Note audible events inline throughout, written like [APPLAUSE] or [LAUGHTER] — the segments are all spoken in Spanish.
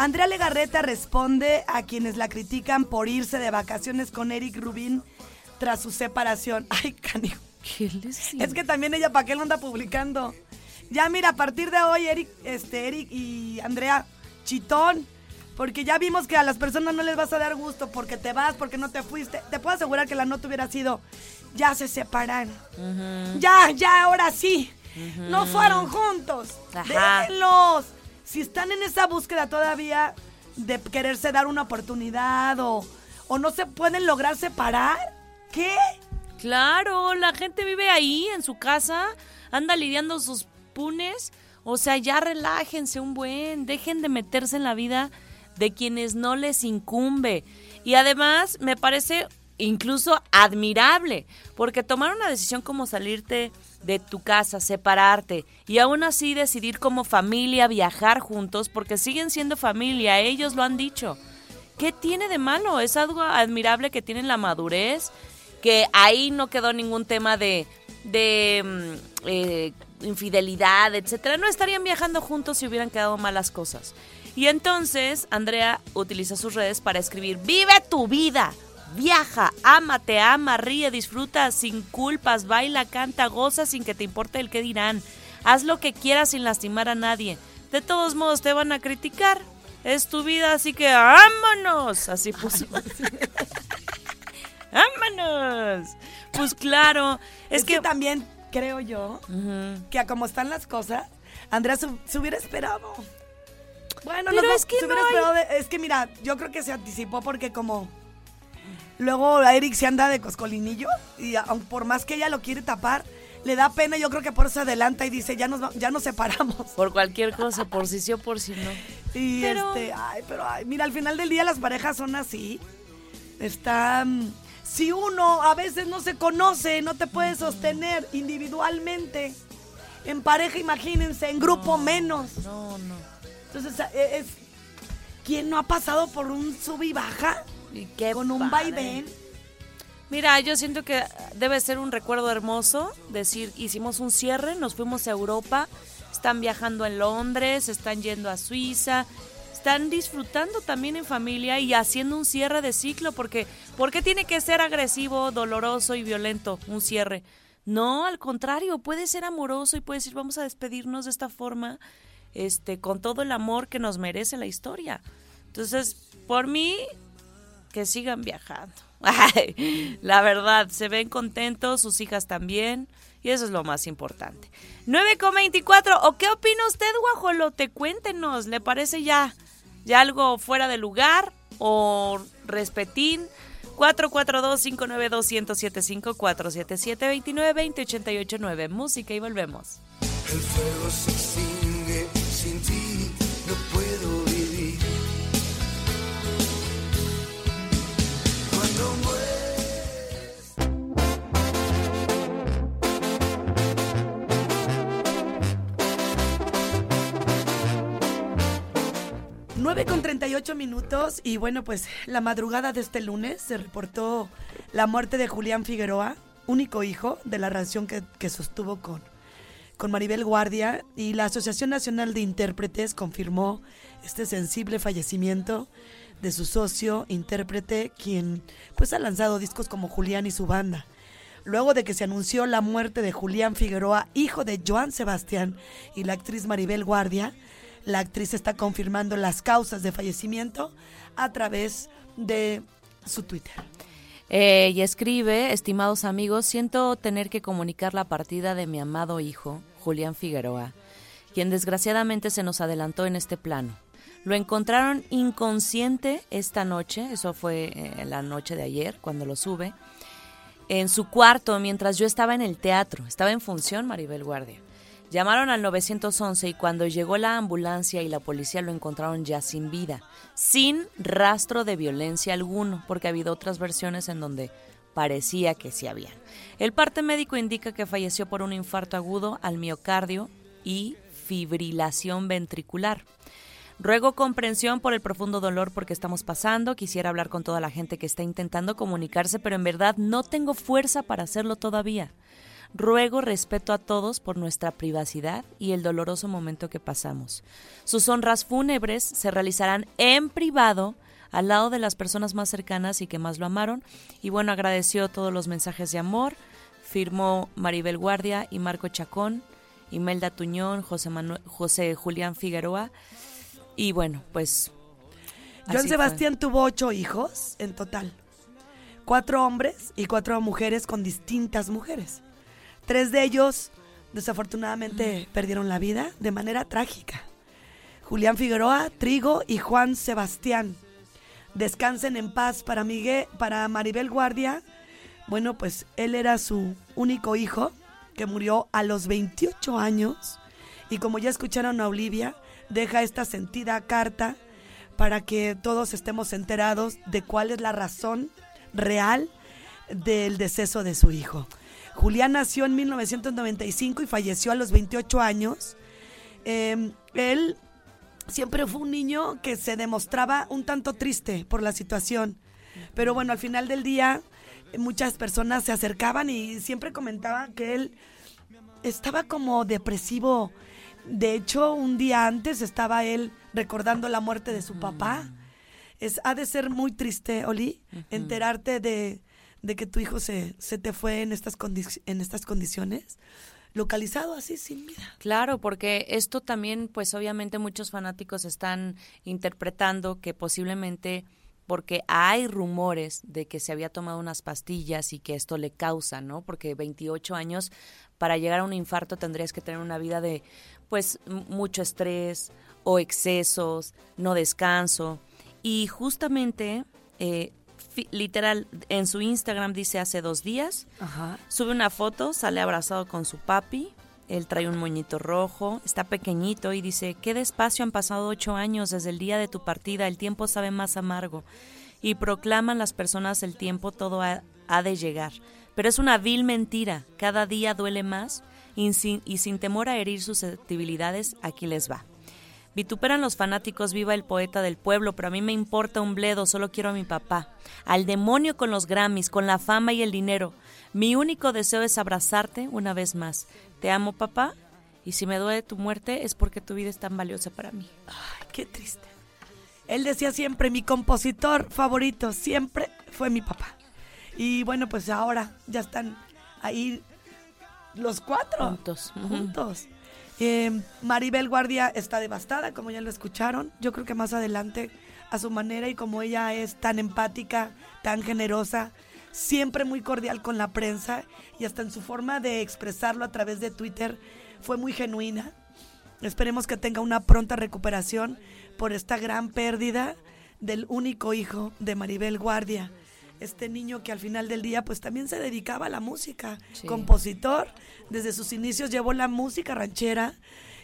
Andrea Legarreta responde a quienes la critican por irse de vacaciones con Eric Rubin tras su separación. [LAUGHS] Ay, canijo. ¿Qué les Es que también ella, ¿para qué lo anda publicando? Ya, mira, a partir de hoy, Eric, este, Eric y Andrea, chitón. Porque ya vimos que a las personas no les vas a dar gusto porque te vas, porque no te fuiste. Te puedo asegurar que la nota hubiera sido, ya se separan. Ya, ya, ahora sí. No fueron juntos. Ajá. Déjenlos. Si están en esa búsqueda todavía de quererse dar una oportunidad o, o no se pueden lograr separar, ¿qué? Claro, la gente vive ahí en su casa, anda lidiando sus punes. O sea, ya relájense un buen, dejen de meterse en la vida de quienes no les incumbe. Y además me parece incluso admirable, porque tomar una decisión como salirte de tu casa, separarte y aún así decidir como familia viajar juntos, porque siguen siendo familia, ellos lo han dicho. ¿Qué tiene de malo? Es algo admirable que tienen la madurez, que ahí no quedó ningún tema de, de mm, eh, infidelidad, etcétera. No estarían viajando juntos si hubieran quedado malas cosas. Y entonces Andrea utiliza sus redes para escribir, vive tu vida, viaja, ama, te ama, ríe, disfruta sin culpas, baila, canta, goza sin que te importe el que dirán. Haz lo que quieras sin lastimar a nadie. De todos modos te van a criticar. Es tu vida, así que vámonos. Así puso. [LAUGHS] ¡Vámonos! Pues claro, es, Es, que, también creo yo que a como están las cosas, Andrea se, se hubiera esperado. Bueno, Pero no, es que se hubiera no hay- esperado de- es que mira, yo creo que se anticipó porque como luego a Eric se anda de coscolinillo y aun por más que ella lo quiere tapar, le da pena, yo creo que por eso se adelanta y dice, ya nos ya nos separamos. Por cualquier cosa, por si sí o por si no. Y Pero- este, ay, pero ay, mira, al final del día las parejas son así. Están. Si uno a veces no se conoce, no te puede sostener individualmente. En pareja, imagínense, en grupo menos. No, no. Entonces, e- es. ¿Quién no ha pasado por un sub y baja? Y qué Con un padre. vaivén. Mira, yo siento que debe ser un recuerdo hermoso decir, hicimos un cierre, nos fuimos a Europa, están viajando en Londres, están yendo a Suiza, están disfrutando también en familia y haciendo un cierre de ciclo, porque ¿por qué tiene que ser agresivo, doloroso y violento un cierre? No, al contrario, puede ser amoroso y puede decir, vamos a despedirnos de esta forma, este, con todo el amor que nos merece la historia. Entonces, por mí, que sigan viajando. [LAUGHS] La verdad, se ven contentos, sus hijas también, y eso es lo más importante. 9,24, ¿o qué opina usted, guajolote? Cuéntenos, ¿le parece ya, ya algo fuera de lugar o respetín? 442-592-1075, 477-2920-889, música y volvemos. El fuego se extingue sin ti, 9 con 38 minutos y bueno, pues la madrugada de este lunes se reportó la muerte de Julián Figueroa, único hijo de la relación que, que sostuvo con, con Maribel Guardia y la Asociación Nacional de Intérpretes confirmó este sensible fallecimiento de su socio intérprete, quien pues ha lanzado discos como Julián y su banda. Luego de que se anunció la muerte de Julián Figueroa, hijo de Joan Sebastián y la actriz Maribel Guardia, la actriz está confirmando las causas de fallecimiento a través de su Twitter. Eh, y escribe, estimados amigos, siento tener que comunicar la partida de mi amado hijo, Julián Figueroa, quien desgraciadamente se nos adelantó en este plano. Lo encontraron inconsciente esta noche, eso fue eh, la noche de ayer, cuando lo sube, en su cuarto mientras yo estaba en el teatro, estaba en función Maribel Guardia. Llamaron al 911 y cuando llegó la ambulancia y la policía lo encontraron ya sin vida, sin rastro de violencia alguno, porque ha habido otras versiones en donde parecía que sí había. El parte médico indica que falleció por un infarto agudo al miocardio y fibrilación ventricular. Ruego comprensión por el profundo dolor porque estamos pasando. Quisiera hablar con toda la gente que está intentando comunicarse, pero en verdad no tengo fuerza para hacerlo todavía. Ruego respeto a todos por nuestra privacidad y el doloroso momento que pasamos. Sus honras fúnebres se realizarán en privado al lado de las personas más cercanas y que más lo amaron. Y bueno, agradeció todos los mensajes de amor. Firmó Maribel Guardia y Marco Chacón, Imelda Tuñón, José, Manuel, José Julián Figueroa. Y bueno, pues... Así Sebastián tuvo ocho hijos en total. Cuatro hombres y cuatro mujeres con distintas mujeres. Tres de ellos, desafortunadamente, perdieron la vida de manera trágica. Julián Figueroa, Trigo y Juan Sebastián. Descansen en paz para, Miguel, para Maribel Guardia. Bueno, pues él era su único hijo que murió a los 28 años. Y como ya escucharon a Olivia, deja esta sentida carta para que todos estemos enterados de cuál es la razón real del deceso de su hijo. Julián nació en 1995 y falleció a los 28 años. Eh, él siempre fue un niño que se demostraba un tanto triste por la situación. Pero bueno, al final del día muchas personas se acercaban y siempre comentaban que él estaba como depresivo. De hecho, un día antes estaba él recordando la muerte de su papá. Es, ha de ser muy triste, Oli, enterarte de, de que tu hijo se, se te fue en estas, en estas condiciones, localizado así sin vida. Claro, porque esto también, pues obviamente muchos fanáticos están interpretando que posiblemente porque hay rumores de que se había tomado unas pastillas y que esto le causa, ¿no? Porque 28 años para llegar a un infarto tendrías que tener una vida de pues mucho estrés o excesos, no descanso y justamente eh, literal en su Instagram dice hace dos días Ajá. Sube una foto, sale abrazado con su papi. Él trae un moñito rojo, está pequeñito y dice, qué despacio han pasado ocho años desde el día de tu partida, el tiempo sabe más amargo. Y proclaman las personas el tiempo todo ha, ha de llegar. Pero es una vil mentira, cada día duele más y sin, y sin temor a herir susceptibilidades, aquí les va. Vituperan los fanáticos, viva el poeta del pueblo, pero a mí me importa un bledo, solo quiero a mi papá. Al demonio con los Grammys, con la fama y el dinero. Mi único deseo es abrazarte una vez más. Te amo, papá, y si me duele tu muerte es porque tu vida es tan valiosa para mí. Ay, qué triste. Él decía siempre, mi compositor favorito siempre fue mi papá. Y bueno, pues ahora ya están ahí los cuatro. Juntos. Juntos. Eh, Maribel Guardia está devastada, como ya lo escucharon. Yo creo que más adelante, a su manera y como ella es tan empática, tan generosa, siempre muy cordial con la prensa y hasta en su forma de expresarlo a través de Twitter fue muy genuina. Esperemos que tenga una pronta recuperación por esta gran pérdida del único hijo de Maribel Guardia. Este niño que al final del día pues también se dedicaba a la música, Sí. compositor, desde sus inicios llevó la música ranchera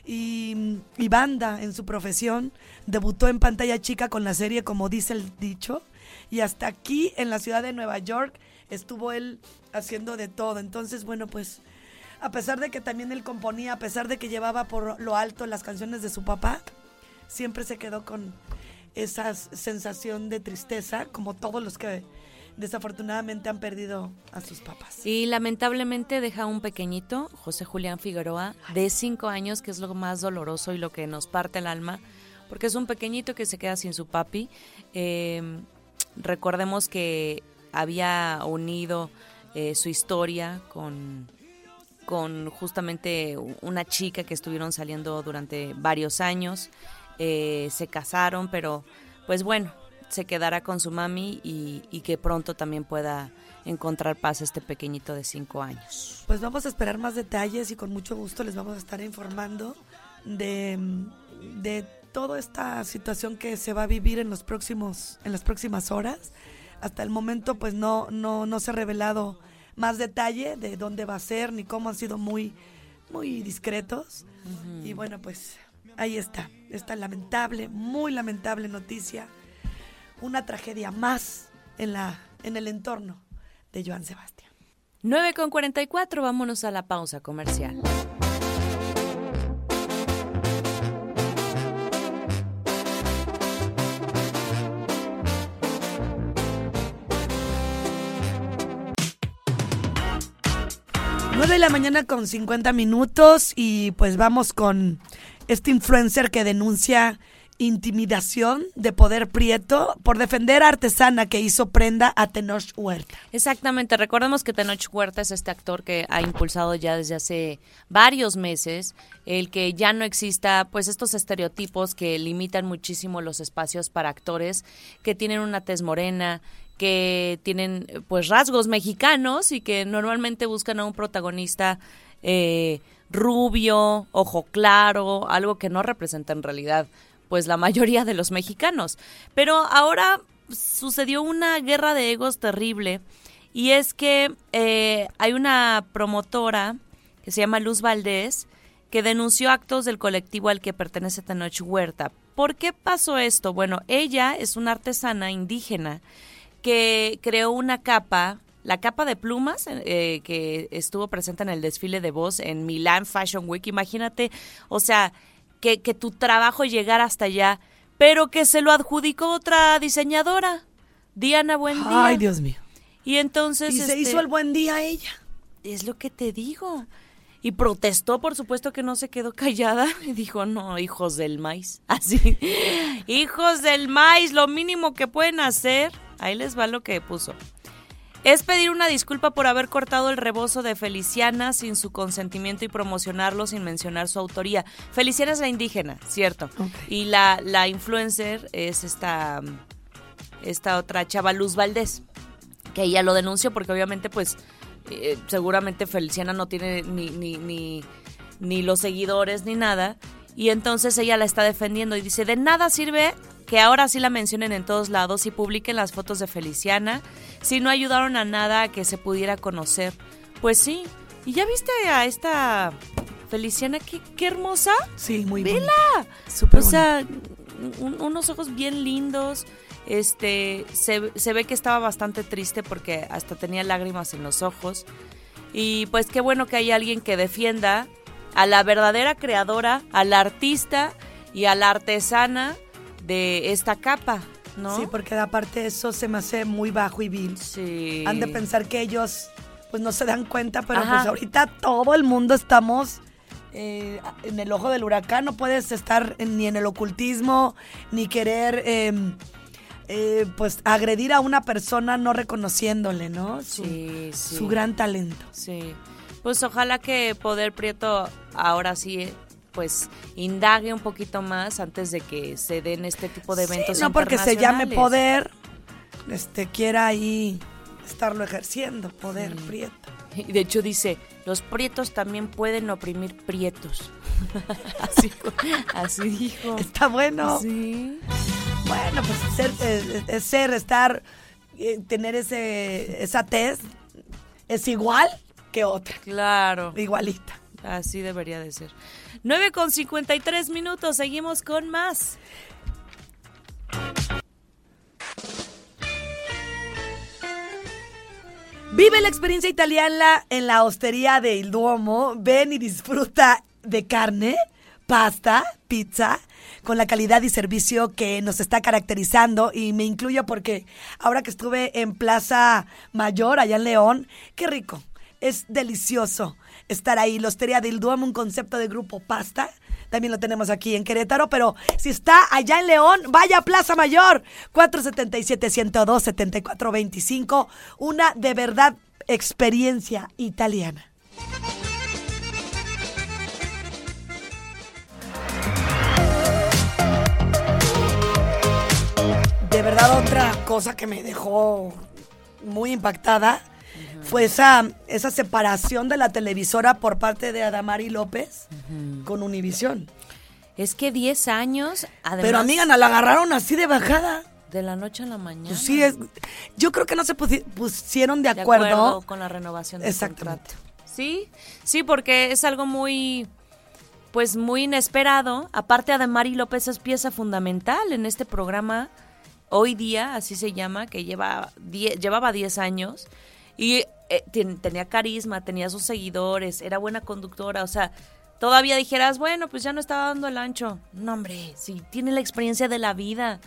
y, y banda en su profesión, debutó en pantalla chica con la serie como dice el dicho y hasta aquí en la ciudad de Nueva York estuvo él haciendo de todo. Entonces, bueno, pues a pesar de que también él componía, a pesar de que llevaba por lo alto las canciones de su papá, siempre se quedó con esa sensación de tristeza, como todos los que desafortunadamente han perdido a sus papás. Y lamentablemente deja un pequeñito, José Julián Figueroa, de cinco años, que es lo más doloroso y lo que nos parte el alma, porque es un pequeñito que se queda sin su papi. Eh, recordemos que había unido eh, su historia con, con justamente una chica que estuvieron saliendo durante varios años. Eh, se casaron, pero pues bueno, se quedará con su mami y, y que pronto también pueda encontrar paz este pequeñito de cinco años. Pues vamos a esperar más detalles y con mucho gusto les vamos a estar informando de, de toda esta situación que se va a vivir en los próximos, en las próximas horas. Hasta el momento pues no, no, no se ha revelado más detalle de dónde va a ser ni cómo han sido muy, muy discretos. Y bueno, pues ahí está, esta lamentable, muy lamentable noticia una tragedia más en, la, en el entorno de Joan Sebastián. 9 con 44, vámonos a la pausa comercial. de la mañana con 50 minutos y pues vamos con este influencer que denuncia intimidación de Poder Prieto por defender a artesana que hizo prenda a Tenoch Huerta. Exactamente, recordemos que Tenoch Huerta es este actor que ha impulsado ya desde hace varios meses el que ya no exista pues estos estereotipos que limitan muchísimo los espacios para actores que tienen una tez morena, que tienen pues rasgos mexicanos y que normalmente buscan a un protagonista eh, rubio, ojo claro, algo que no representa en realidad pues la mayoría de los mexicanos. Pero ahora sucedió una guerra de egos terrible y es que eh, hay una promotora que se llama Luz Valdés que denunció actos del colectivo al que pertenece Tenoch Huerta. ¿Por qué pasó esto? Bueno, ella es una artesana indígena que creó una capa, la capa de plumas eh, que estuvo presente en el desfile de voz en Milan Fashion Week. Imagínate, o sea, que, que tu trabajo llegara hasta allá, pero que se lo adjudicó otra diseñadora, Diana Buendía. Ay, Dios mío. Y entonces... Y se este, hizo el buen día ella. Es lo que te digo. Y protestó, por supuesto que no se quedó callada. [LAUGHS] Y dijo, no, hijos del maíz. [LAUGHS] Así. hijos del maíz, lo mínimo que pueden hacer. Ahí les va lo que puso. Es pedir una disculpa por haber cortado el rebozo de Feliciana sin su consentimiento y promocionarlo sin mencionar su autoría. Feliciana es la indígena, cierto. Y la, la influencer es esta, esta otra chava Luz Valdés, que ella lo denunció porque obviamente pues eh, seguramente Feliciana no tiene ni, ni, ni, ni los seguidores ni nada. Y entonces ella la está defendiendo y dice, de nada sirve que ahora sí la mencionen en todos lados y publiquen las fotos de Feliciana, si no ayudaron a nada a que se pudiera conocer. Pues sí. ¿Y ya viste a esta Feliciana? Qué, qué hermosa. Sí, muy Vela. bonita. Súper O sea, un- unos ojos bien lindos. Este, se, se ve que estaba bastante triste porque hasta tenía lágrimas en los ojos. Y pues qué bueno que hay alguien que defienda a la verdadera creadora, a la artista y a la artesana de esta capa, ¿no? Sí, porque aparte eso se me hace muy bajo y vil. Sí. Han de pensar que ellos pues no se dan cuenta, pero Ajá. pues ahorita todo el mundo estamos eh, en el ojo del huracán. No puedes estar en- ni en el ocultismo, ni querer eh, eh, pues agredir a una persona no reconociéndole, ¿no? Su, Sí, sí. su gran talento. Sí. Pues ojalá que Poder Prieto ahora sí pues indague un poquito más antes de que se den este tipo de eventos Sí, no porque se llame poder, este quiera ahí estarlo ejerciendo, poder, Sí. prieto. Y de hecho dice, los prietos también pueden oprimir prietos. [LAUGHS] así, así dijo. Está bueno. Sí. Bueno, pues ser, eh, eh, ser estar, eh, tener ese, esa tez es igual que otra, Claro. igualita. Así debería de ser. 9 con 53 minutos, seguimos con más. Vive la experiencia italiana en la hostería de Il Duomo. Ven y disfruta de carne, pasta, pizza, con la calidad y servicio que nos está caracterizando. Y me incluyo porque ahora que estuve en Plaza Mayor, allá en León, qué rico. Es delicioso estar ahí. La hostería de Il Duomo, un concepto de grupo pasta. También lo tenemos aquí en Querétaro, pero si está allá en León, vaya a Plaza Mayor, 477-102-7425, una de verdad experiencia italiana. De verdad otra cosa que me dejó muy impactada fue esa, esa separación de la televisora por parte de Adamari López con Univisión. Es que 10 años, además, Pero amiga, la agarraron así de bajada. de la noche a la mañana. Pues sí, es, yo creo que no se pusi- pusieron de de acuerdo. con la renovación del Exactamente. contrato. Sí, sí, porque es algo muy, pues muy inesperado. Aparte, Ademari López es pieza fundamental en este programa hoy día, así se llama, que lleva die- llevaba 10 años y eh, ten- tenía carisma, tenía sus seguidores, era buena conductora, o sea, todavía dijeras, bueno, pues ya no estaba dando el ancho. No, hombre, sí, tiene la experiencia de la vida.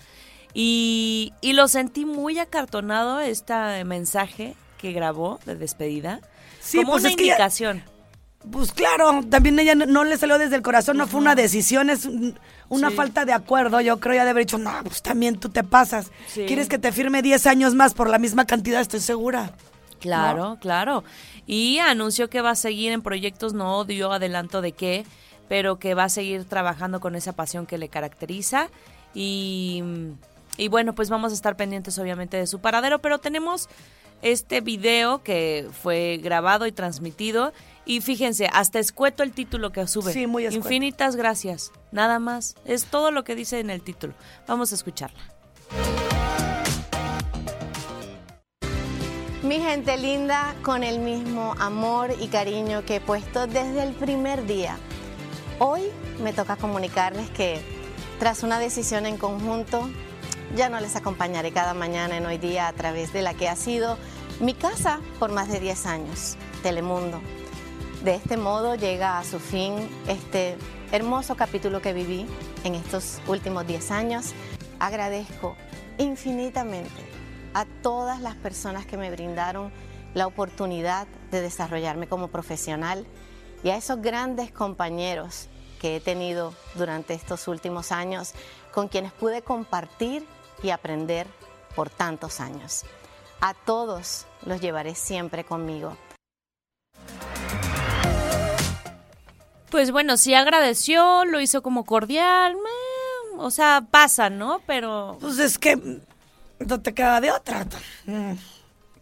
Y, y lo sentí muy acartonado este mensaje que grabó de despedida, Sí, como pues una ya- indicación. Pues claro, también ella no, no le salió desde el corazón, no fue una decisión, es un- una Sí. falta de acuerdo. Yo creo ya de haber dicho, no, pues también tú te pasas. Sí. ¿Quieres que te firme 10 años más por la misma cantidad? Estoy segura. Claro, claro. Y anunció que va a seguir en proyectos, no dio adelanto de qué, pero que va a seguir trabajando con esa pasión que le caracteriza. Y, y bueno, pues vamos a estar pendientes obviamente de su paradero, pero tenemos este video que fue grabado y transmitido. Y fíjense, hasta escueto el título que sube. Sí, muy escueto. Infinitas gracias. Nada más. Es todo lo que dice en el título. Vamos a escucharla. Mi gente linda, con el mismo amor y cariño que he puesto desde el primer día. Hoy me toca comunicarles que tras una decisión en conjunto, ya no les acompañaré cada mañana en hoy día a través de la que ha sido mi casa por más de 10 años, Telemundo. De este modo llega a su fin este hermoso capítulo que viví en estos últimos 10 años. Agradezco infinitamente a todas las personas que me brindaron la oportunidad de desarrollarme como profesional y a esos grandes compañeros que he tenido durante estos últimos años con quienes pude compartir y aprender por tantos años. A todos los llevaré siempre conmigo. Pues bueno, sí agradeció, lo hizo como cordial, o sea, pasa, ¿no? Pero Pues es que no te queda de otra. Mm.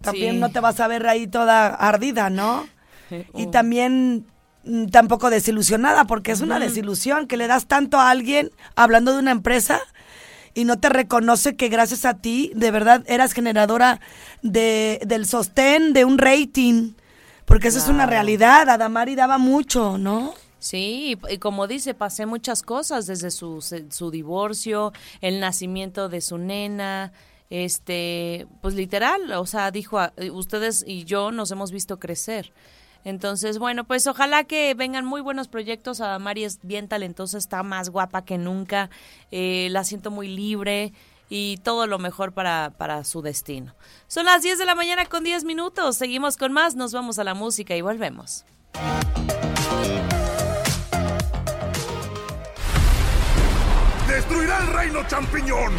También Sí. no te vas a ver ahí toda ardida, ¿no? [LAUGHS] Y Oh. también mm, tampoco desilusionada, porque es una desilusión que le das tanto a alguien hablando de una empresa y no te reconoce que gracias a ti, de verdad, eras generadora de, del sostén de un rating. Porque eso es una realidad. Adamari daba mucho, ¿no? Sí, y, y como dice, pasé muchas cosas desde su, su divorcio, el nacimiento de su nena, este, pues literal, o sea, dijo, a- eh, ustedes y yo nos hemos visto crecer. Entonces, bueno, pues ojalá que vengan muy buenos proyectos. A Mari es bien talentosa, está más guapa que nunca, eh, la siento muy libre y todo lo mejor para, para su destino. Son las 10 de la mañana con 10 minutos, seguimos con más, nos vamos a la música y volvemos. ¡Destruirá el reino champiñón!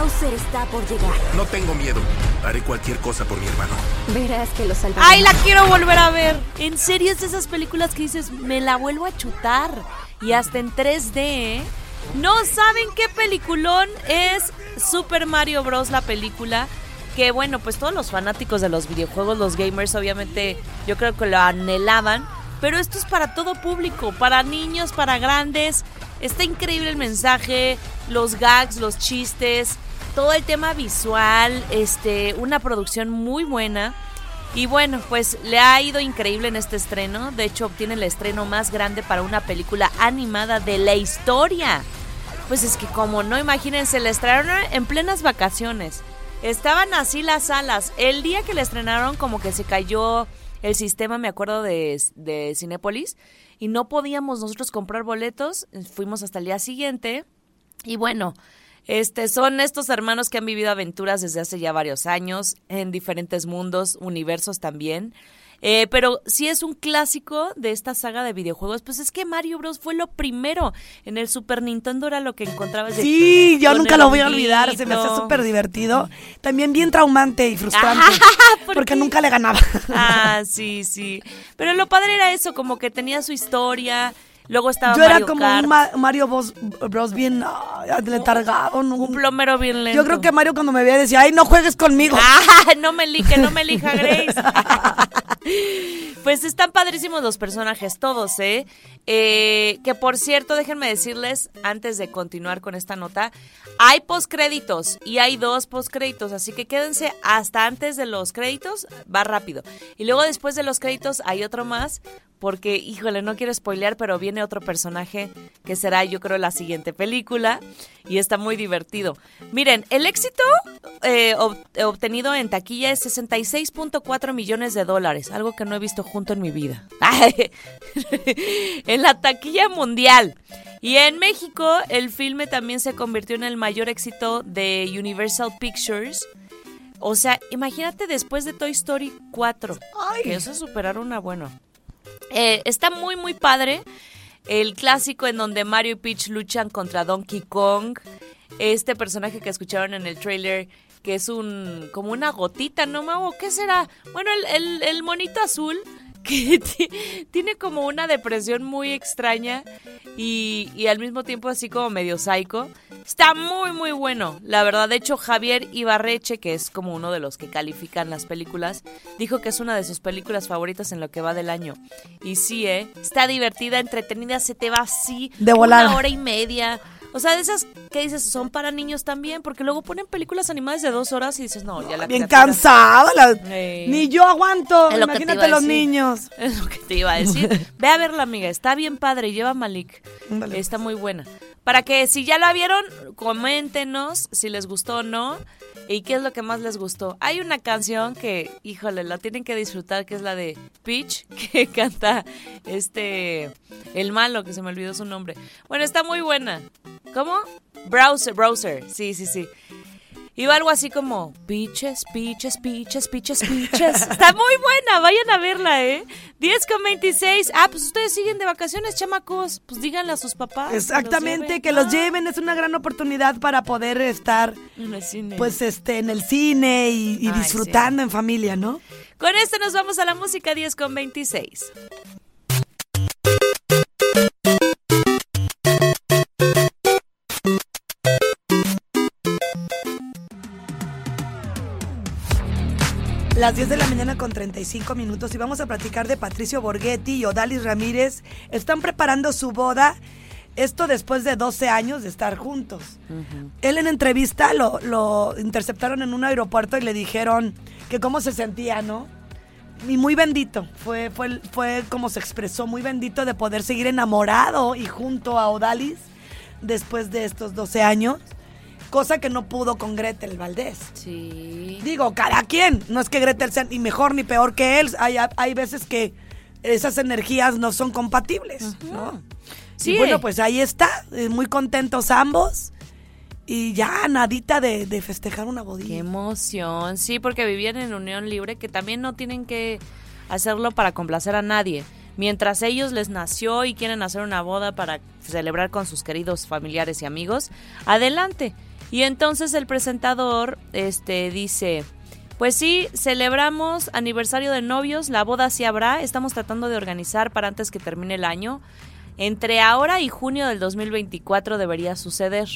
Bowser está por llegar. No tengo miedo. Haré cualquier cosa por mi hermano. Verás que lo salvará. ¡Ay, la quiero volver a ver! En serio, es de esas películas que dices, me la vuelvo a chutar. Y hasta en 3D, ¿eh? No saben qué peliculón es Super Mario Bros. la película. Que bueno, pues todos los fanáticos de los videojuegos, los gamers, obviamente, yo creo que lo anhelaban. Pero esto es para todo público, para niños, para grandes. Está increíble el mensaje, los gags, los chistes, todo el tema visual, este, una producción muy buena. Y bueno, pues le ha ido increíble en este estreno. De hecho, obtiene el estreno más grande para una película animada de la historia. Pues es que como no, imagínense, la estrenaron en plenas vacaciones. Estaban así las salas. El día que la estrenaron como que se cayó el sistema, me acuerdo, de, de Cinépolis. Y no podíamos nosotros comprar boletos. Fuimos hasta el día siguiente. Y bueno, este son estos hermanos que han vivido aventuras desde hace ya varios años en diferentes mundos, universos también. Eh, pero si es un clásico de esta saga de videojuegos, pues es que Mario Bros fue lo primero. En el Super Nintendo era lo que encontrabas. Sí, yo nunca lo voy a olvidar. Se me hace honguito. súper divertido. También bien traumante y frustrante. [LAUGHS] ¿por porque qué? nunca le ganaba. Ah, sí, sí. Pero lo padre era eso, como que tenía su historia. Luego estaba Yo era como Kart, un Ma- Mario Bros, Bros bien ah, letargado. ¿no? un plomero bien lento. Yo creo que Mario cuando me veía decía, ay, no juegues conmigo. [LAUGHS] Ah, no me li- que no me elija Grace. [LAUGHS] pues están padrísimos los personajes, todos, ¿eh? Eh, Que por cierto, déjenme decirles, antes de continuar con esta nota, hay postcréditos y hay dos postcréditos, así que quédense hasta antes de los créditos, va rápido. Y luego después de los créditos hay otro más, porque, híjole, no quiero spoilear, pero viene otro personaje que será, yo creo, la siguiente película y está muy divertido. Miren, el éxito eh, ob- obtenido en taquilla es 66.4 millones de dólares, algo que no he visto junto en mi vida. [LAUGHS] [LAUGHS] en la taquilla mundial. Y en México, el filme también se convirtió en el mayor éxito de Universal Pictures O sea, imagínate después de Toy Story 4. Ay. Que eso es superar una bueno. Eh, está muy, muy padre. El clásico en donde Mario y Peach luchan contra Donkey Kong. Este personaje que escucharon en el trailer, que es un como una gotita, ¿no, Mau? ¿Qué será? Bueno, el, el- el monito azul que tiene como una depresión muy extraña y, y al mismo tiempo así como medio psycho. Está muy, muy bueno. La verdad, de hecho, Javier Ibarreche, que es como uno de los que califican las películas, dijo que es una de sus películas favoritas en lo que va del año. Y sí, ¿eh? Está divertida, entretenida, se te va así. De volada. Una hora y media. O sea, de esas que dices, son para niños también, porque luego ponen películas animadas de dos horas y dices, no, ya la Bien criatura- cansada. la-. Ni yo aguanto. Imagínate los niños. [LAUGHS] Es lo que te iba a decir. Ve a verla, amiga. Está bien padre. Lleva Malik. Está muy buena. Para que si ya la vieron, coméntenos si les gustó o no. ¿Y qué es lo que más les gustó? Hay una canción que, híjole, la tienen que disfrutar, que es la de Peach, [LAUGHS] que canta este, el malo, que se me olvidó su nombre. Bueno, está muy buena. ¿Cómo? Browser, browser. Sí, sí, sí. Iba algo así como Peaches, Peaches, Peaches, Peaches, Peaches. [LAUGHS] Está muy buena, vayan a verla, ¿eh? 10 con 26. Ah, pues ustedes siguen de vacaciones, chamacos. Pues díganle a sus papás. Exactamente, que lleven. los lleven. Es una gran oportunidad para poder estar, Ah, en el cine. pues, este, en el cine y, y Ay, disfrutando en familia, ¿no? Con esto nos vamos a la música 10 con 26. Las 10 de la mañana con 35 minutos y vamos a platicar de Patricio Borghetti y Odalis Ramírez. Están preparando su boda, esto después de 12 años de estar juntos. Él en entrevista lo, lo interceptaron en un aeropuerto y le dijeron que cómo se sentía, ¿no? Y muy bendito, fue, fue, fue como se expresó, muy bendito de poder seguir enamorado y junto a Odalis después de estos 12 años, cosa que no pudo con Gretel Valdés. Sí. Digo, cada quien. No es que Gretel sea ni mejor ni peor que él. Hay, hay veces que esas energías no son compatibles, ¿no? Sí. Y bueno, pues ahí está. eh, Muy contentos ambos. Y ya nadita de, de festejar una Qué bodilla. emoción. Sí, porque vivían en unión libre, que también no tienen que hacerlo para complacer a nadie. Mientras ellos les nació y quieren hacer una boda para celebrar con sus queridos familiares y amigos, adelante. Y entonces el presentador este dice, pues sí, celebramos aniversario de novios, la boda sí habrá, estamos tratando de organizar para antes que termine el año. Entre ahora y junio del 2024 debería suceder.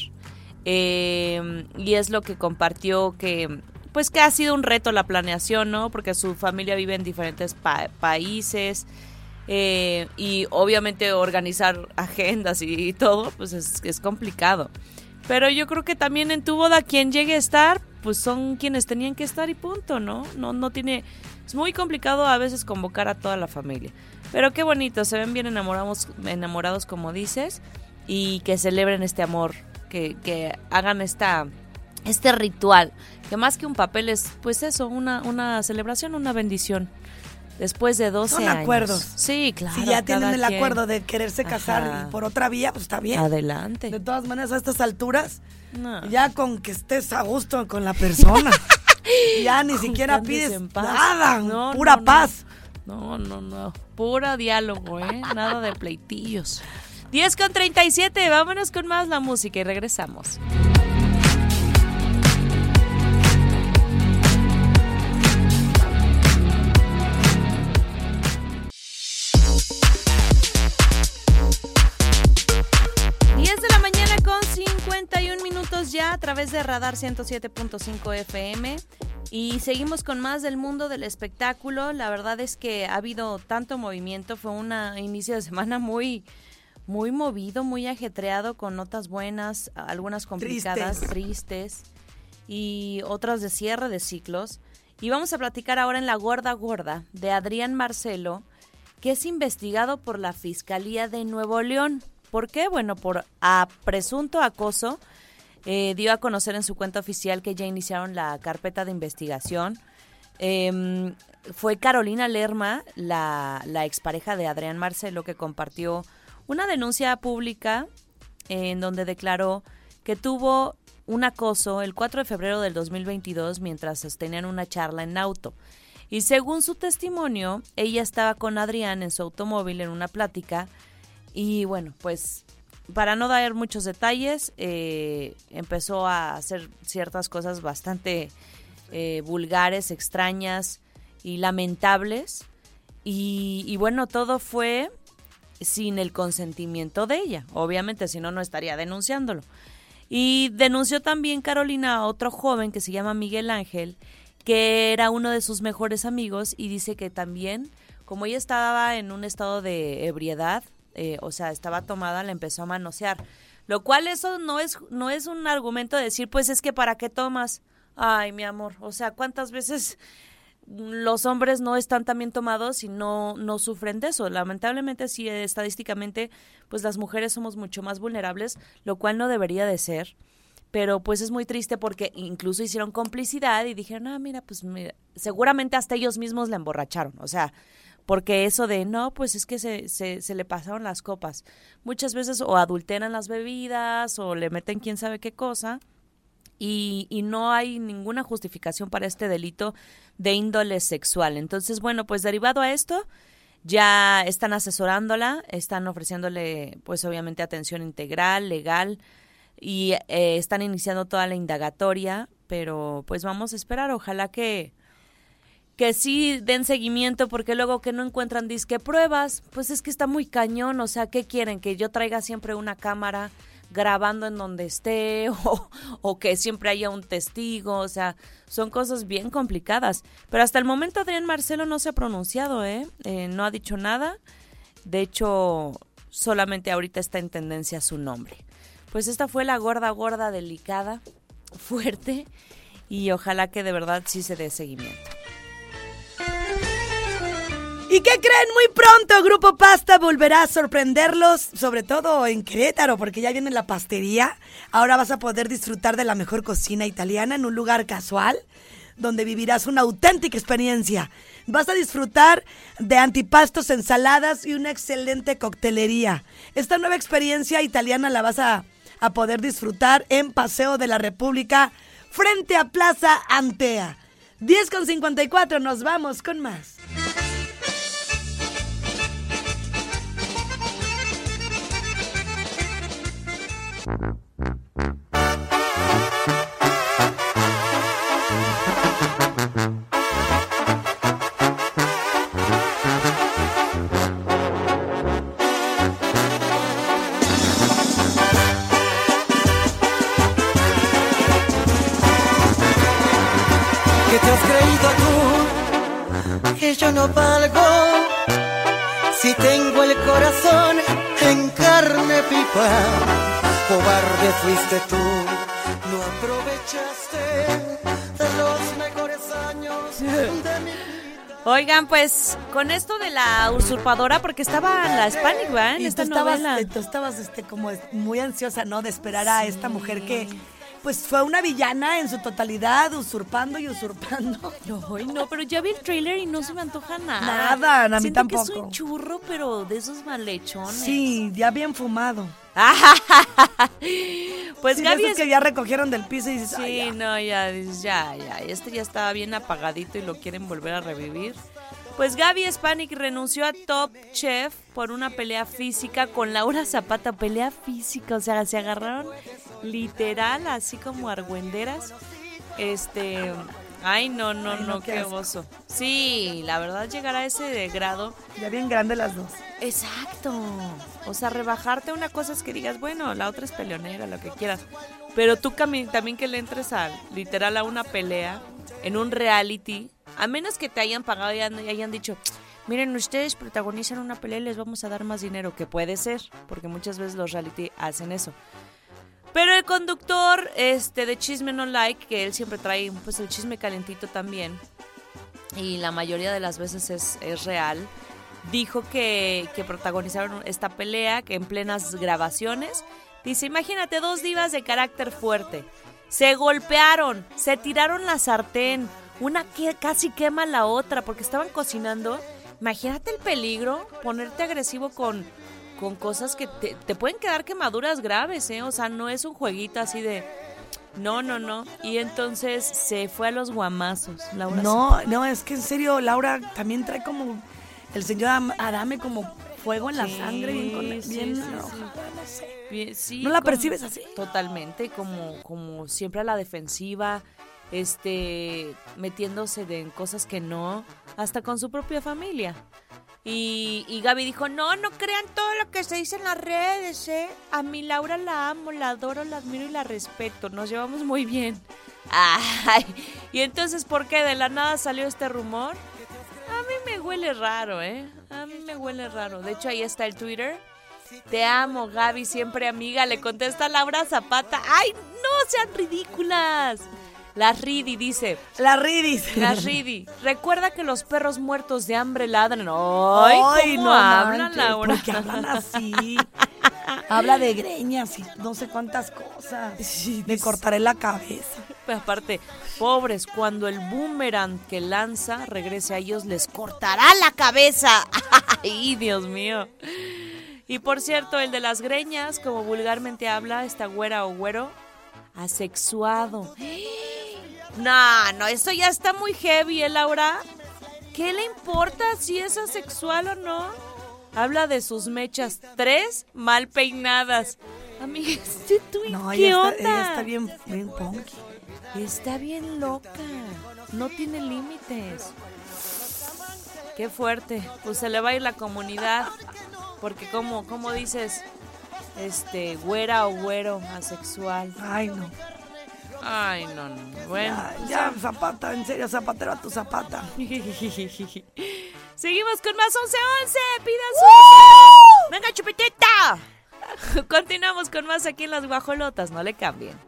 Eh, y es lo que compartió que pues que ha sido un reto la planeación, ¿no? Porque su familia vive en diferentes pa- países eh, y obviamente organizar agendas y, todo, pues es, es complicado. Pero yo creo que también en tu boda quien llegue a estar, pues son quienes tenían que estar y punto, ¿no? No, no tiene, es muy complicado a veces convocar a toda la familia. Pero qué bonito, se ven bien enamorados, enamorados como dices, y que celebren este amor, que, que hagan esta, este ritual, que más que un papel es, pues eso, una, una celebración, una bendición. Después de 12 Son años. acuerdos. Sí, claro. si ya tienen el quien. acuerdo de quererse casar Ajá. y por otra vía, pues está bien. Adelante. De todas maneras, a estas alturas, No. ya con que estés a gusto con la persona. [LAUGHS] ya ni siquiera pides nada, No, pura no. paz. No, no, no. Pura diálogo, ¿eh? Nada de pleitillos. 10 con 37. Vámonos con más la música y regresamos. Ya a través de Radar 107.5 FM. Y seguimos con más del mundo del espectáculo. La verdad es que ha habido tanto movimiento. Fue un inicio de semana muy, muy movido, muy ajetreado, con notas buenas, algunas complicadas, Tristes. tristes, y otras de cierre de ciclos. Y vamos a platicar ahora en La Gorda Gorda de Adrián Marcelo, que es investigado por la Fiscalía de Nuevo León. ¿Por qué? Bueno, por a presunto acoso eh, dio a conocer en su cuenta oficial que ya iniciaron la carpeta de investigación. Em, fue Carolina Lerma, la, la expareja de Adrián Marcelo, que compartió una denuncia pública en donde declaró que tuvo un acoso el 4 de febrero del 2022 mientras sostenían una charla en auto. Y según su testimonio, ella estaba con Adrián en su automóvil en una plática y bueno, pues para no dar muchos detalles, eh, empezó a hacer ciertas cosas bastante eh, vulgares, extrañas y lamentables. Y, y bueno, todo fue sin el consentimiento de ella. Obviamente, si no, no estaría denunciándolo. Y denunció también Carolina a otro joven que se llama Miguel Ángel, que era uno de sus mejores amigos y dice que también, como ella estaba en un estado de ebriedad, eh, o sea, estaba tomada, la empezó a manosear. Lo cual eso no es, no es un argumento de decir, pues es que para qué tomas. Ay, mi amor, o sea, ¿cuántas veces los hombres no están también tomados y no, no sufren de eso. Lamentablemente, sí, estadísticamente, pues las mujeres somos mucho más vulnerables, lo cual no debería de ser. Pero pues es muy triste porque incluso hicieron complicidad y dijeron, ah, mira, pues mira, seguramente hasta ellos mismos la emborracharon. O sea, porque eso de, no, pues es que se, se, se le pasaron las copas. Muchas veces o adulteran las bebidas o le meten quién sabe qué cosa y, y, no hay ninguna justificación para este delito de índole sexual. Entonces, bueno, pues derivado a esto, ya están asesorándola, están ofreciéndole, pues obviamente, atención integral, legal, y eh, están iniciando toda la indagatoria, pero pues vamos a esperar, ojalá que que sí den seguimiento porque luego que no encuentran disque pruebas, pues es que está muy cañón, o sea, ¿qué quieren? Que yo traiga siempre una cámara grabando en donde esté [LAUGHS] o, que siempre haya un testigo, o sea, son cosas bien complicadas. Pero hasta el momento Adrián Marcelo no se ha pronunciado, ¿eh? ¿eh? No ha dicho nada. De hecho, solamente ahorita está en tendencia su nombre. Pues esta fue la gorda, gorda, delicada, [LAUGHS] fuerte y ojalá que de verdad sí se dé seguimiento. ¿Y qué creen? Muy pronto Grupo Pasta volverá a sorprenderlos, sobre todo en Querétaro, porque ya viene la pastería. Ahora vas a poder disfrutar de la mejor cocina italiana en un lugar casual, donde vivirás una auténtica experiencia. Vas a disfrutar de antipastos, ensaladas y una excelente coctelería. Esta nueva experiencia italiana la vas a, a poder disfrutar en Paseo de la República, frente a Plaza Antea. 10 con 54, nos vamos con más. Si tengo el corazón en carne pipa, cobarde fuiste tú. No aprovechaste de los mejores años de mi Oigan, pues con esto de la usurpadora, porque estaba en la Hispanic, ¿verdad? En Y tú esta estabas, novela. eh, tú estabas este, como muy ansiosa, ¿no? De esperar a esta mujer que, pues, fue una villana en su totalidad, usurpando y usurpando. Ay, no, pero ya vi el trailer y no se me antoja nada. Nada, a mí Siento que es tampoco. un churro, pero de esos malhechones. Sí, ya bien fumado. [LAUGHS] pues Sí, de Gaby esos es- que ya recogieron del piso y dices, Sí, "Ay, ya". no, ya, ya, ya, este ya estaba bien apagadito y lo quieren volver a revivir. Pues Gaby Spanik renunció a Top Chef por una pelea física con Laura Zapata, pelea física, o sea, se agarraron literal, así como argüenderas. Este, ay, no, no, Ay, no, no, qué qué. Sí, la verdad llegar a ese de grado, Ya bien grandes las dos. Exacto. O sea, rebajarte una cosa es que digas, bueno, la otra es peleonera, lo que quieras. Pero tú también que le entres a, literal, a una pelea en un reality, a menos que te hayan pagado y hayan, dicho, miren, ustedes protagonizan una pelea y les vamos a dar más dinero, que puede ser, porque muchas veces los reality hacen eso. Pero el conductor este, de Chisme No Like, que él siempre trae pues el chisme calentito también, y la mayoría de las veces es, es real, dijo que, que protagonizaron esta pelea, que en plenas grabaciones, dice, imagínate dos divas de carácter fuerte, se golpearon, se tiraron la sartén, una que casi quema a la otra porque estaban cocinando. Imagínate el peligro, ponerte agresivo con, con cosas que te, te pueden quedar quemaduras graves, ¿eh? O sea, no es un jueguito así de, No, no, no. Y entonces se fue a los guamazos, Laura. No, no, es que en serio, Laura también trae como el señor Am- Adame como fuego en la Sí, sangre, bien, con, bien sí, sí. no sé. Bien, sí, ¿No la como- percibes así? Totalmente, como, como siempre a la defensiva, este, metiéndose en cosas que no, hasta con su propia familia. Y, y Gaby dijo, no, no crean todo lo que se dice en las redes, ¿eh? A mi Laura la amo, la adoro, la admiro y la respeto, nos llevamos muy bien. [LAUGHS] Ay, y entonces, ¿por qué de la nada salió este rumor? A mí me huele raro, ¿eh? A mí me huele raro. De hecho, ahí está el Twitter. Te amo, Gaby, siempre amiga. Le contesta Laura Zapata. ¡Ay, no sean ridículas! La Ridi dice. La Ridis. La Ridi. Recuerda que los perros muertos de hambre ladran. ¡Ay, ¿cómo hablan, manches, Laura? ¿Por qué hablan así? Habla de greñas y no sé cuántas cosas. Me cortaré la cabeza. Pues aparte, pobres, cuando el boomerang que lanza regrese a ellos, les cortará la cabeza. [LAUGHS] ¡Ay, Dios mío! Y por cierto, el de las greñas, como vulgarmente habla esta güera o güero, asexuado. No, no, eso ya está muy heavy, ¿eh, Laura? ¿Qué le importa si es asexual o no? Habla de sus mechas, tres mal peinadas. Amiga, [LAUGHS] ¿este No, qué ella onda? está, ella está bien, bien punky. Está bien loca. No tiene límites. Qué fuerte. Pues se le va a ir la comunidad. Porque como, como dices, este, güera o güero, asexual. Ay, no. Ay, no, no. Bueno. Ya, ya, Zapata, en serio, Zapatero a tu Zapata. [LAUGHS] Seguimos con más 1111. Pidan su. ¡Venga, chupetita! [LAUGHS] Continuamos con más aquí en las guajolotas. No le cambien.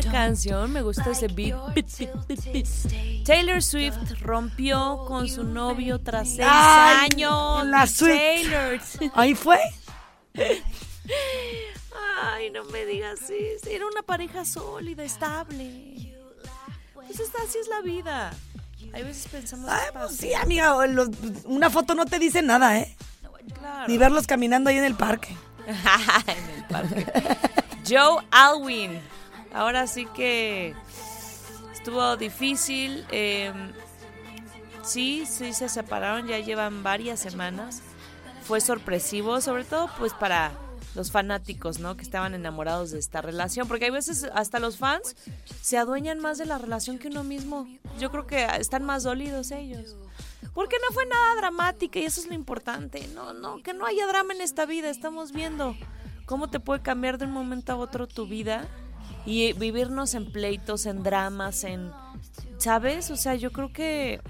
Buena canción. Me gusta ese beat. Taylor Swift rompió con su novio tras seis Ay, años. la Swift. Taylor. Ahí fue. Ay, no me digas eso. Era una pareja sólida, estable. Pues esta así es la vida. Hay veces pensamos Ay, pues sí, amiga, los- una foto no te dice nada, ¿eh? Claro. Ni verlos caminando ahí en el parque. [LAUGHS] en el parque. Joe Alwyn. Ahora sí que estuvo difícil. eh, sí, sí se separaron, ya llevan varias semanas. Fue sorpresivo, sobre todo pues para los fanáticos, ¿no? Que estaban enamorados de esta relación. Porque hay veces hasta los fans se adueñan más de la relación que uno mismo. Yo creo que están más dolidos ellos. Porque no fue nada dramática y eso es lo importante. No, no, que no haya drama en esta vida. Estamos viendo cómo te puede cambiar de un momento a otro tu vida y vivirnos en pleitos, en dramas, en... ¿Sabes? O sea, yo creo que...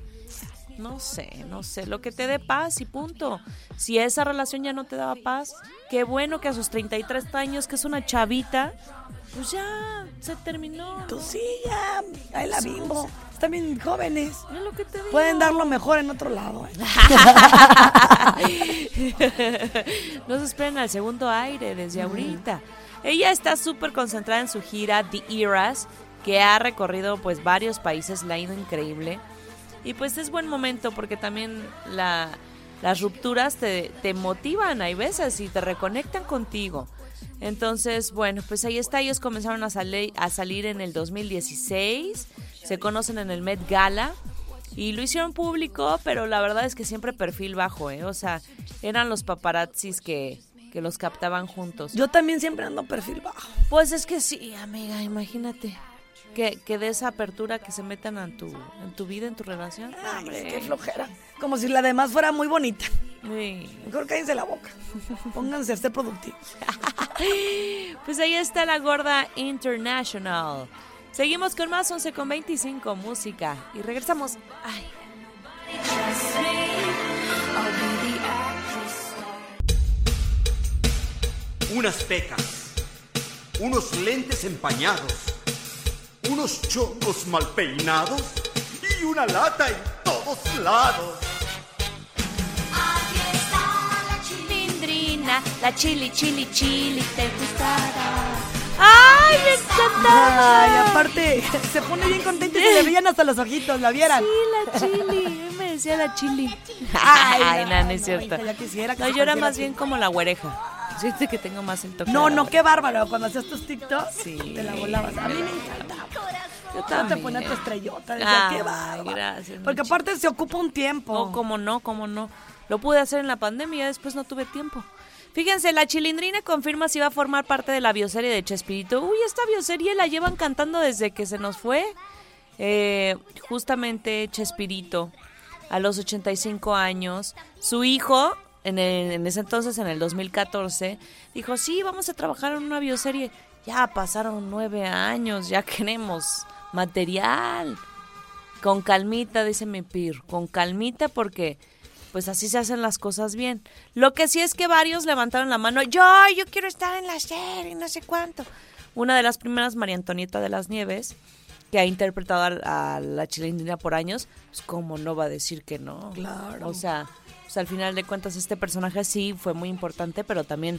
No sé, no sé, lo que te dé paz y punto. Si esa relación ya no te daba paz, qué bueno que a sus 33 años, que es una chavita, pues ya se terminó. ¿no? Tú sí, ya. Ahí la bimbo. Están bien jóvenes. Es lo que te digo. Pueden dar lo mejor en otro lado. ¿eh? [LAUGHS] no se esperen al segundo aire desde ahorita. Ella está súper concentrada en su gira The Eras, que ha recorrido pues varios países, le ha ido increíble. Y pues es buen momento porque también la, las rupturas te, te motivan, hay veces, y te reconectan contigo. Entonces, bueno, pues ahí está, ellos comenzaron a, a salir en el 2016, se conocen en el Met Gala. Y lo hicieron público, pero la verdad es que siempre perfil bajo, ¿eh? O sea, eran los paparazzis que, que los captaban juntos. Yo también siempre ando perfil bajo. Pues es que sí, amiga, imagínate. Que, que de esa apertura que se metan en tu, en tu vida, en tu relación. Ay, qué flojera. Como si la demás fuera muy bonita. Sí. Mejor cállense la boca. Pónganse a ser productivos. [LAUGHS] Pues ahí está la gorda International. Seguimos con más 11 con 25 música y regresamos. Ay, unas pecas, unos lentes empañados, unos chocos mal peinados y una lata en todos lados. chilindrina, la chili, chili, chili, te gustará. ¡Ay, me encantaba! Ay, aparte, [LAUGHS] se pone bien contenta y se le brillan hasta los ojitos, ¿la vieran? Sí, la chili, me decía la chili. Ay, Ay, no, no, no no, es cierto. No, yo era más bien como la güereja. Siento que tengo más el toque. No, no, qué bárbaro. Cuando hacías tus TikToks, Sí. te la volabas. A mí me encantaba. Yo Te también. ponía tu estrellota. Decía, Ay, qué bárbaro. gracias, Porque aparte se ocupa un tiempo. No, cómo no, cómo no. Lo pude hacer en la pandemia, después no tuve tiempo. Fíjense, la Chilindrina confirma si va a formar parte de la bioserie de Chespirito. Uy, esta bioserie la llevan cantando desde que se nos fue. Eh, justamente Chespirito, a los 85 años, su hijo, en, el- en ese entonces, en el 2014, dijo, sí, vamos a trabajar en una bioserie. Ya pasaron nueve años, ya [LAUGHS] queremos material. Con calmita, dice mi pir, con calmita porque pues así se hacen las cosas bien. Lo que sí es que varios levantaron la mano, yo, yo quiero estar en la serie, no sé cuánto. Una de las primeras, María Antonieta de las Nieves, que ha interpretado a, a la chilindrina por años, pues cómo no va a decir que no. Claro. O sea, pues, al final de cuentas este personaje sí fue muy importante, pero también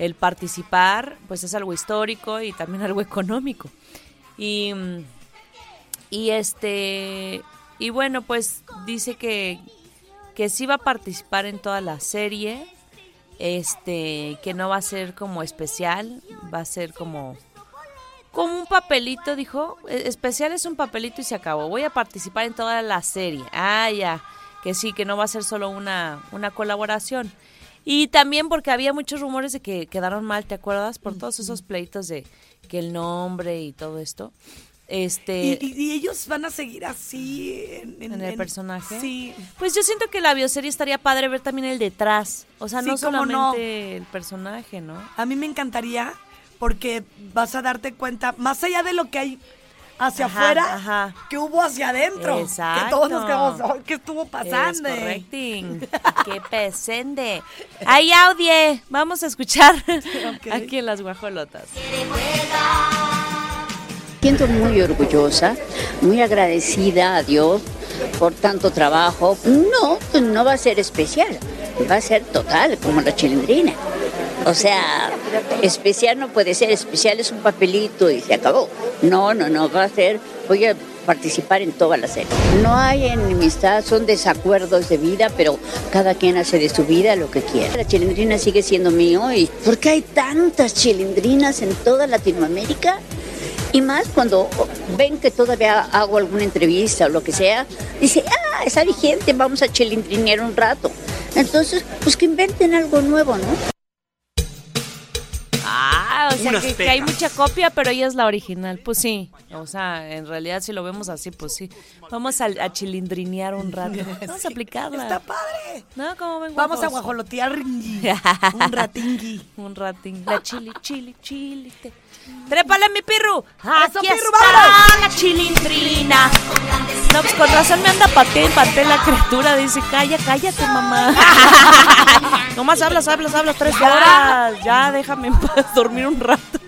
el participar, pues es algo histórico y también algo económico. Y... y este y bueno, pues dice que que sí va a participar en toda la serie. Este, que no va a ser como especial, va a ser como como un papelito, dijo. "E- Especial es un papelito y se acabó. Voy a participar en toda la serie. Ah, ya. Que sí, que no va a ser solo una, una colaboración. Y también porque había muchos rumores de que quedaron mal, ¿te acuerdas? Por todos esos pleitos de que el nombre y todo esto. Este, Y, y- y ellos van a seguir así en, ¿En el personaje? Sí. Pues yo siento que la bioserie estaría padre ver también el detrás. O sea, Sí, no cómo no. solamente el personaje, ¿no? A mí me encantaría porque vas a darte cuenta, más allá de lo que hay hacia Ajá, afuera, ajá. que hubo hacia adentro. Exacto. Que todos nos quedamos, "Ay, ¿qué estuvo Es pasando? correcting. [LAUGHS] Qué pesende. Ay, Audie, vamos a escuchar [LAUGHS] aquí en las guajolotas. Siento muy orgullosa, muy agradecida a Dios por tanto trabajo. No, pues no va a ser especial, va a ser total, como la chilindrina. O sea, especial no puede ser, especial es un papelito y se acabó. No, no, no, va a ser, voy a participar en toda la serie. No hay enemistad, son desacuerdos de vida, pero cada quien hace de su vida lo que quiere. La chilindrina sigue siendo mío y ¿por qué hay tantas chilindrinas en toda Latinoamérica? Y más cuando ven que todavía hago alguna entrevista o lo que sea, dice, ah, está vigente, vamos a chilindrinear un rato. Entonces, pues que inventen algo nuevo, ¿no? O sea, que, que hay mucha copia, pero ella es la original. Pues sí. O sea, en realidad, si lo vemos así, pues sí. Vamos a, a chilindrinear un rato. [LAUGHS] Vamos a aplicarla. Está padre. ¿No? ¿Cómo ven Vamos a guajolotear [LAUGHS] un ratingui. Un ratín. La chili, chili, chili. te- ¡Trépale, mi pirru! ¡Eso, ¡Aquí pirru, está la chilindrina! No, pues con razón me anda paté, paté la criatura. Dice, calla, cállate, mamá. [LAUGHS] Nomás hablas, hablas, hablas tres horas. Ya, déjame en paz [LAUGHS] dormir un rato.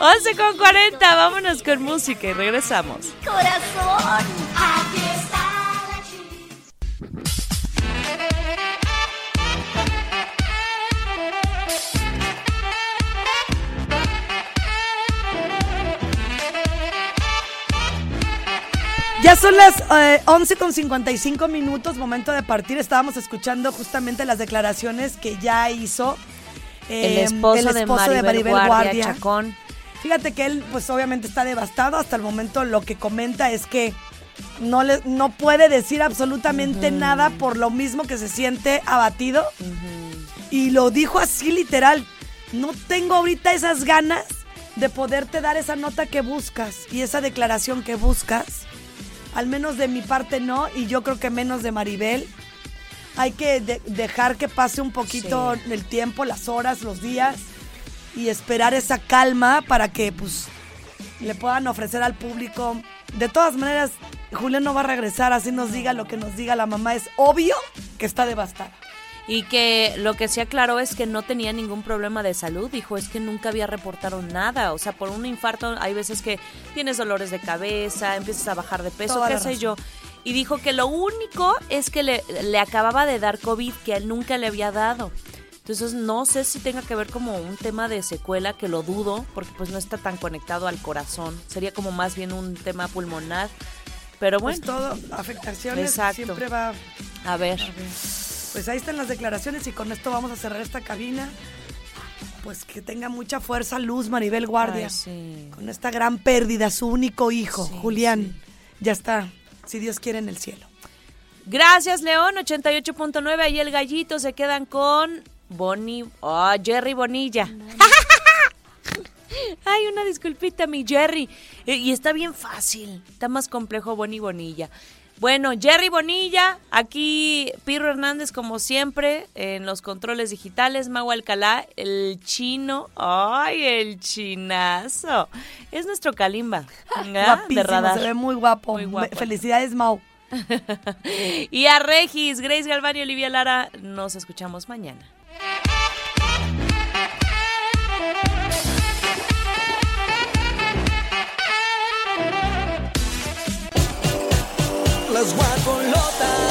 11 con 40, vámonos con música y regresamos. Corazón, aquí está Ya son las eh, 11 con 55 minutos, momento de partir. Estábamos escuchando justamente las declaraciones que ya hizo El eh, esposo, el esposo de Maribel, Guardia, Chacón. Fíjate que él, pues obviamente está devastado. Hasta el momento lo que comenta es que no, le, no puede decir absolutamente nada por lo mismo que se siente abatido. Y lo dijo así literal. No tengo ahorita esas ganas de poderte dar esa nota que buscas y esa declaración que buscas. Al menos de mi parte no, y yo creo que menos de Maribel. Hay que de- dejar que pase un poquito el tiempo, las horas, los días y esperar esa calma para que pues le puedan ofrecer al público. De todas maneras, Julián no va a regresar, así nos diga lo que nos diga la mamá. Es obvio que está devastada. Y que lo que sí aclaró es que no tenía ningún problema de salud. Dijo, es que nunca había reportado nada. O sea, por un infarto hay veces que tienes dolores de cabeza, empiezas a bajar de peso, Toda qué sé yo. Y dijo que lo único es que le, le acababa de dar COVID, que a él nunca le había dado. Entonces no sé si tenga que ver como un tema de secuela, que lo dudo, porque pues no está tan conectado al corazón. Sería como más bien un tema pulmonar. Pero Pues bueno, todo, afectaciones, Exacto. siempre va... a ver. Pues ahí están las declaraciones y con esto vamos a cerrar esta cabina. Pues que tenga mucha fuerza Luz Maribel Guardia. Ay, sí. Con esta gran pérdida, su único hijo, Sí, Julián. Ya está, si Dios quiere, en el cielo. Gracias, León, 88.9. Ahí el gallito se quedan con Bonnie. Oh, Jerry Bonilla. [LAUGHS] Ay, una disculpita, mi Jerry. Eh, Y está bien fácil. Está más complejo Bonnie Bonilla. Bueno, Jerry Bonilla, aquí Pirro Hernández como siempre en los controles digitales, Mau Alcalá, el chino, ay, el chinazo, es nuestro Kalimba, de Guapísimo, radar. se ve muy guapo. Muy guapo. Felicidades, Mau. [LAUGHS] y a Regis, Grace Galván y Olivia Lara, nos escuchamos mañana. las guacolotas.